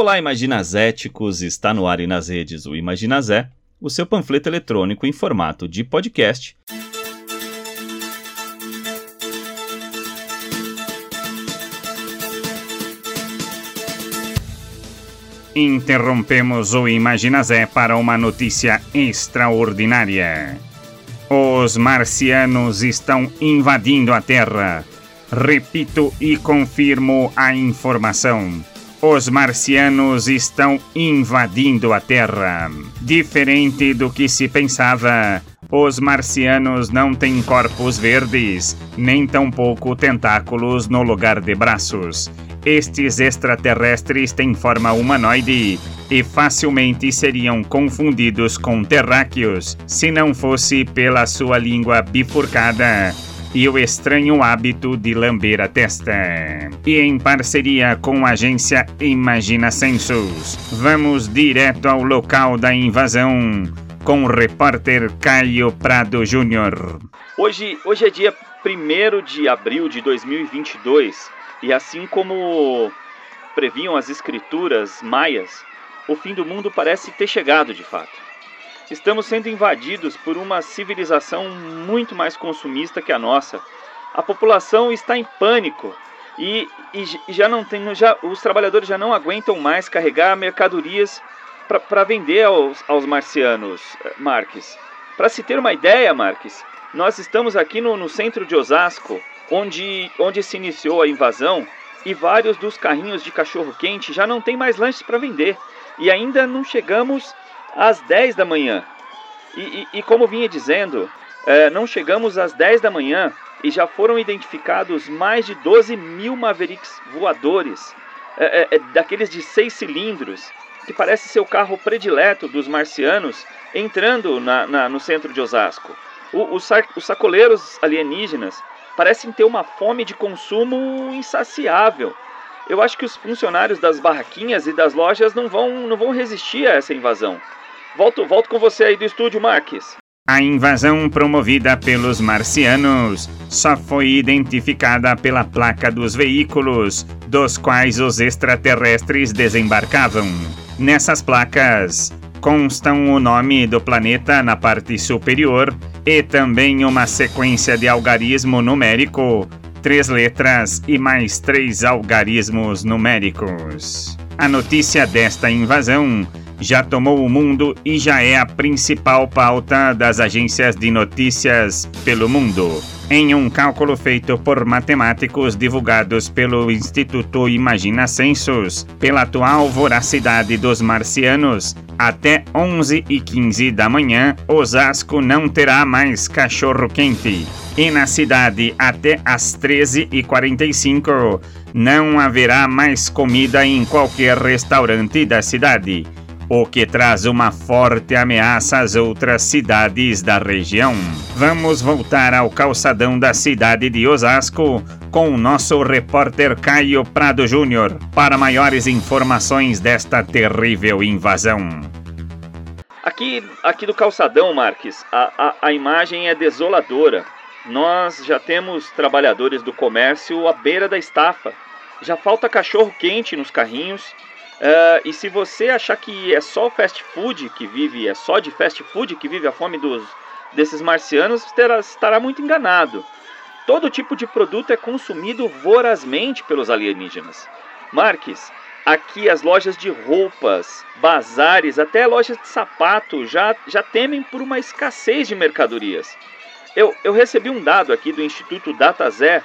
Olá, Imaginazéticos! Está no ar e nas redes o Imaginazé, o seu panfleto eletrônico em formato de podcast. Interrompemos o Imaginazé para uma notícia extraordinária. Os marcianos estão invadindo a Terra. Repito e confirmo a informação. Os marcianos estão invadindo a Terra. Diferente do que se pensava, os marcianos não têm corpos verdes, nem tampouco tentáculos no lugar de braços. Estes extraterrestres têm forma humanoide e facilmente seriam confundidos com terráqueos se não fosse pela sua língua bifurcada e o estranho hábito de lamber a testa. E em parceria com a agência Imagina Census, vamos direto ao local da invasão com o repórter Caio Prado Júnior. Hoje, hoje é dia 1 de abril de 2022 e assim como previam as escrituras maias, o fim do mundo parece ter chegado de fato. Estamos sendo invadidos por uma civilização muito mais consumista que a nossa. A população está em pânico e, e, já não tem, já, os trabalhadores já não aguentam mais carregar mercadorias para vender aos, aos marcianos, eh, Marques. Para se ter uma ideia, Marques, nós estamos aqui no, no centro de Osasco, onde, onde se iniciou a invasão, e vários dos carrinhos de cachorro-quente já não tem mais lanches para vender. E ainda não chegamos às 10 da manhã. E, e, e como vinha dizendo, é, não chegamos às 10 da manhã e já foram identificados mais de 12 mil Mavericks voadores, é, é, é, daqueles de seis cilindros, que parece ser o carro predileto dos marcianos, entrando na, na, no centro de Osasco. O, os, os sacoleiros alienígenas parecem ter uma fome de consumo insaciável. Eu acho que os funcionários das barraquinhas e das lojas não vão, não vão resistir a essa invasão. Volto, volto com você aí do estúdio, Marques. A invasão promovida pelos marcianos só foi identificada pela placa dos veículos, dos quais os extraterrestres desembarcavam. Nessas placas constam o nome do planeta na parte superior e também uma sequência de algarismo numérico, três letras e mais três algarismos numéricos. A notícia desta invasão já tomou o mundo e já é a principal pauta das agências de notícias pelo mundo. Em um cálculo feito por matemáticos divulgados pelo Instituto Imagina Census, pela atual voracidade dos marcianos, até 11 e 15 da manhã, Osasco não terá mais cachorro-quente. E na cidade, até às 13 e 45, não haverá mais comida em qualquer restaurante da cidade o que traz uma forte ameaça às outras cidades da região. Vamos voltar ao calçadão da cidade de Osasco com o nosso repórter Caio Prado Júnior para maiores informações desta terrível invasão. Aqui, aqui do calçadão, Marques, a, a, a imagem é desoladora. Nós já temos trabalhadores do comércio à beira da estafa. Já falta cachorro quente nos carrinhos Uh, e se você achar que é só fast food que vive, é só de fast food que vive a fome dos, desses marcianos, terá, estará muito enganado. Todo tipo de produto é consumido vorazmente pelos alienígenas. Marques, aqui as lojas de roupas, bazares, até lojas de sapato já, já temem por uma escassez de mercadorias. Eu, eu recebi um dado aqui do Instituto DataZé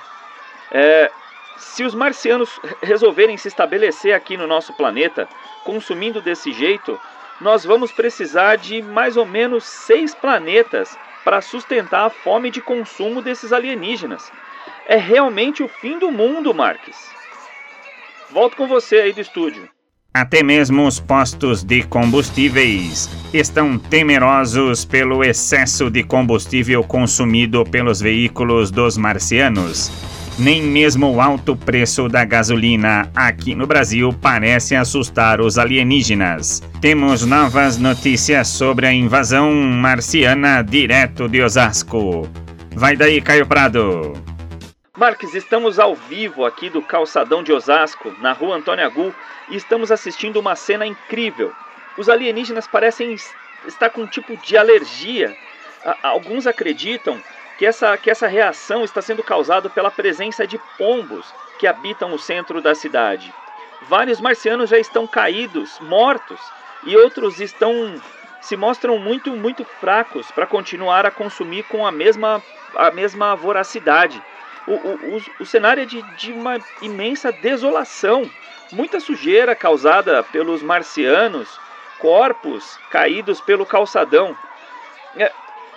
é, se os marcianos resolverem se estabelecer aqui no nosso planeta, consumindo desse jeito, nós vamos precisar de mais ou menos seis planetas para sustentar a fome de consumo desses alienígenas. É realmente o fim do mundo, Marques. Volto com você aí do estúdio. Até mesmo os postos de combustíveis estão temerosos pelo excesso de combustível consumido pelos veículos dos marcianos nem mesmo o alto preço da gasolina aqui no Brasil parece assustar os alienígenas. Temos novas notícias sobre a invasão marciana direto de Osasco. Vai daí, Caio Prado. Marques, estamos ao vivo aqui do calçadão de Osasco, na rua Antônio Agu, e estamos assistindo uma cena incrível. Os alienígenas parecem estar com um tipo de alergia. Alguns acreditam que essa, que essa reação está sendo causada pela presença de pombos que habitam o centro da cidade. Vários marcianos já estão caídos, mortos, e outros estão se mostram muito, muito fracos para continuar a consumir com a mesma, a mesma voracidade o, o, o, cenário é de, de uma imensa desolação. Muita sujeira causada pelos marcianos, corpos caídos pelo calçadão.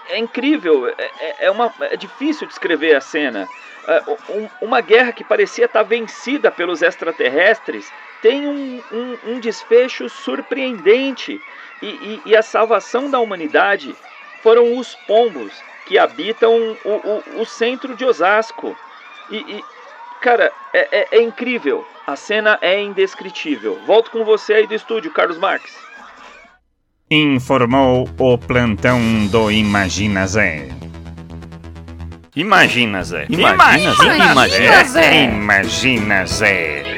É, incrível, é, é, é uma, é difícil descrever a cena. É, um, uma guerra que parecia estar vencida pelos extraterrestres tem um, um, um desfecho surpreendente. E, e, e, a salvação da humanidade foram os pombos que habitam o, o, o centro de Osasco. E, e cara, é, é, é, incrível. A cena é indescritível. Volto com você aí do estúdio, Carlos Marques. Informou o plantão do Imagina Zé. Imagina Zé. Imagina, Zé. Imagina Zé. Imagina Zé.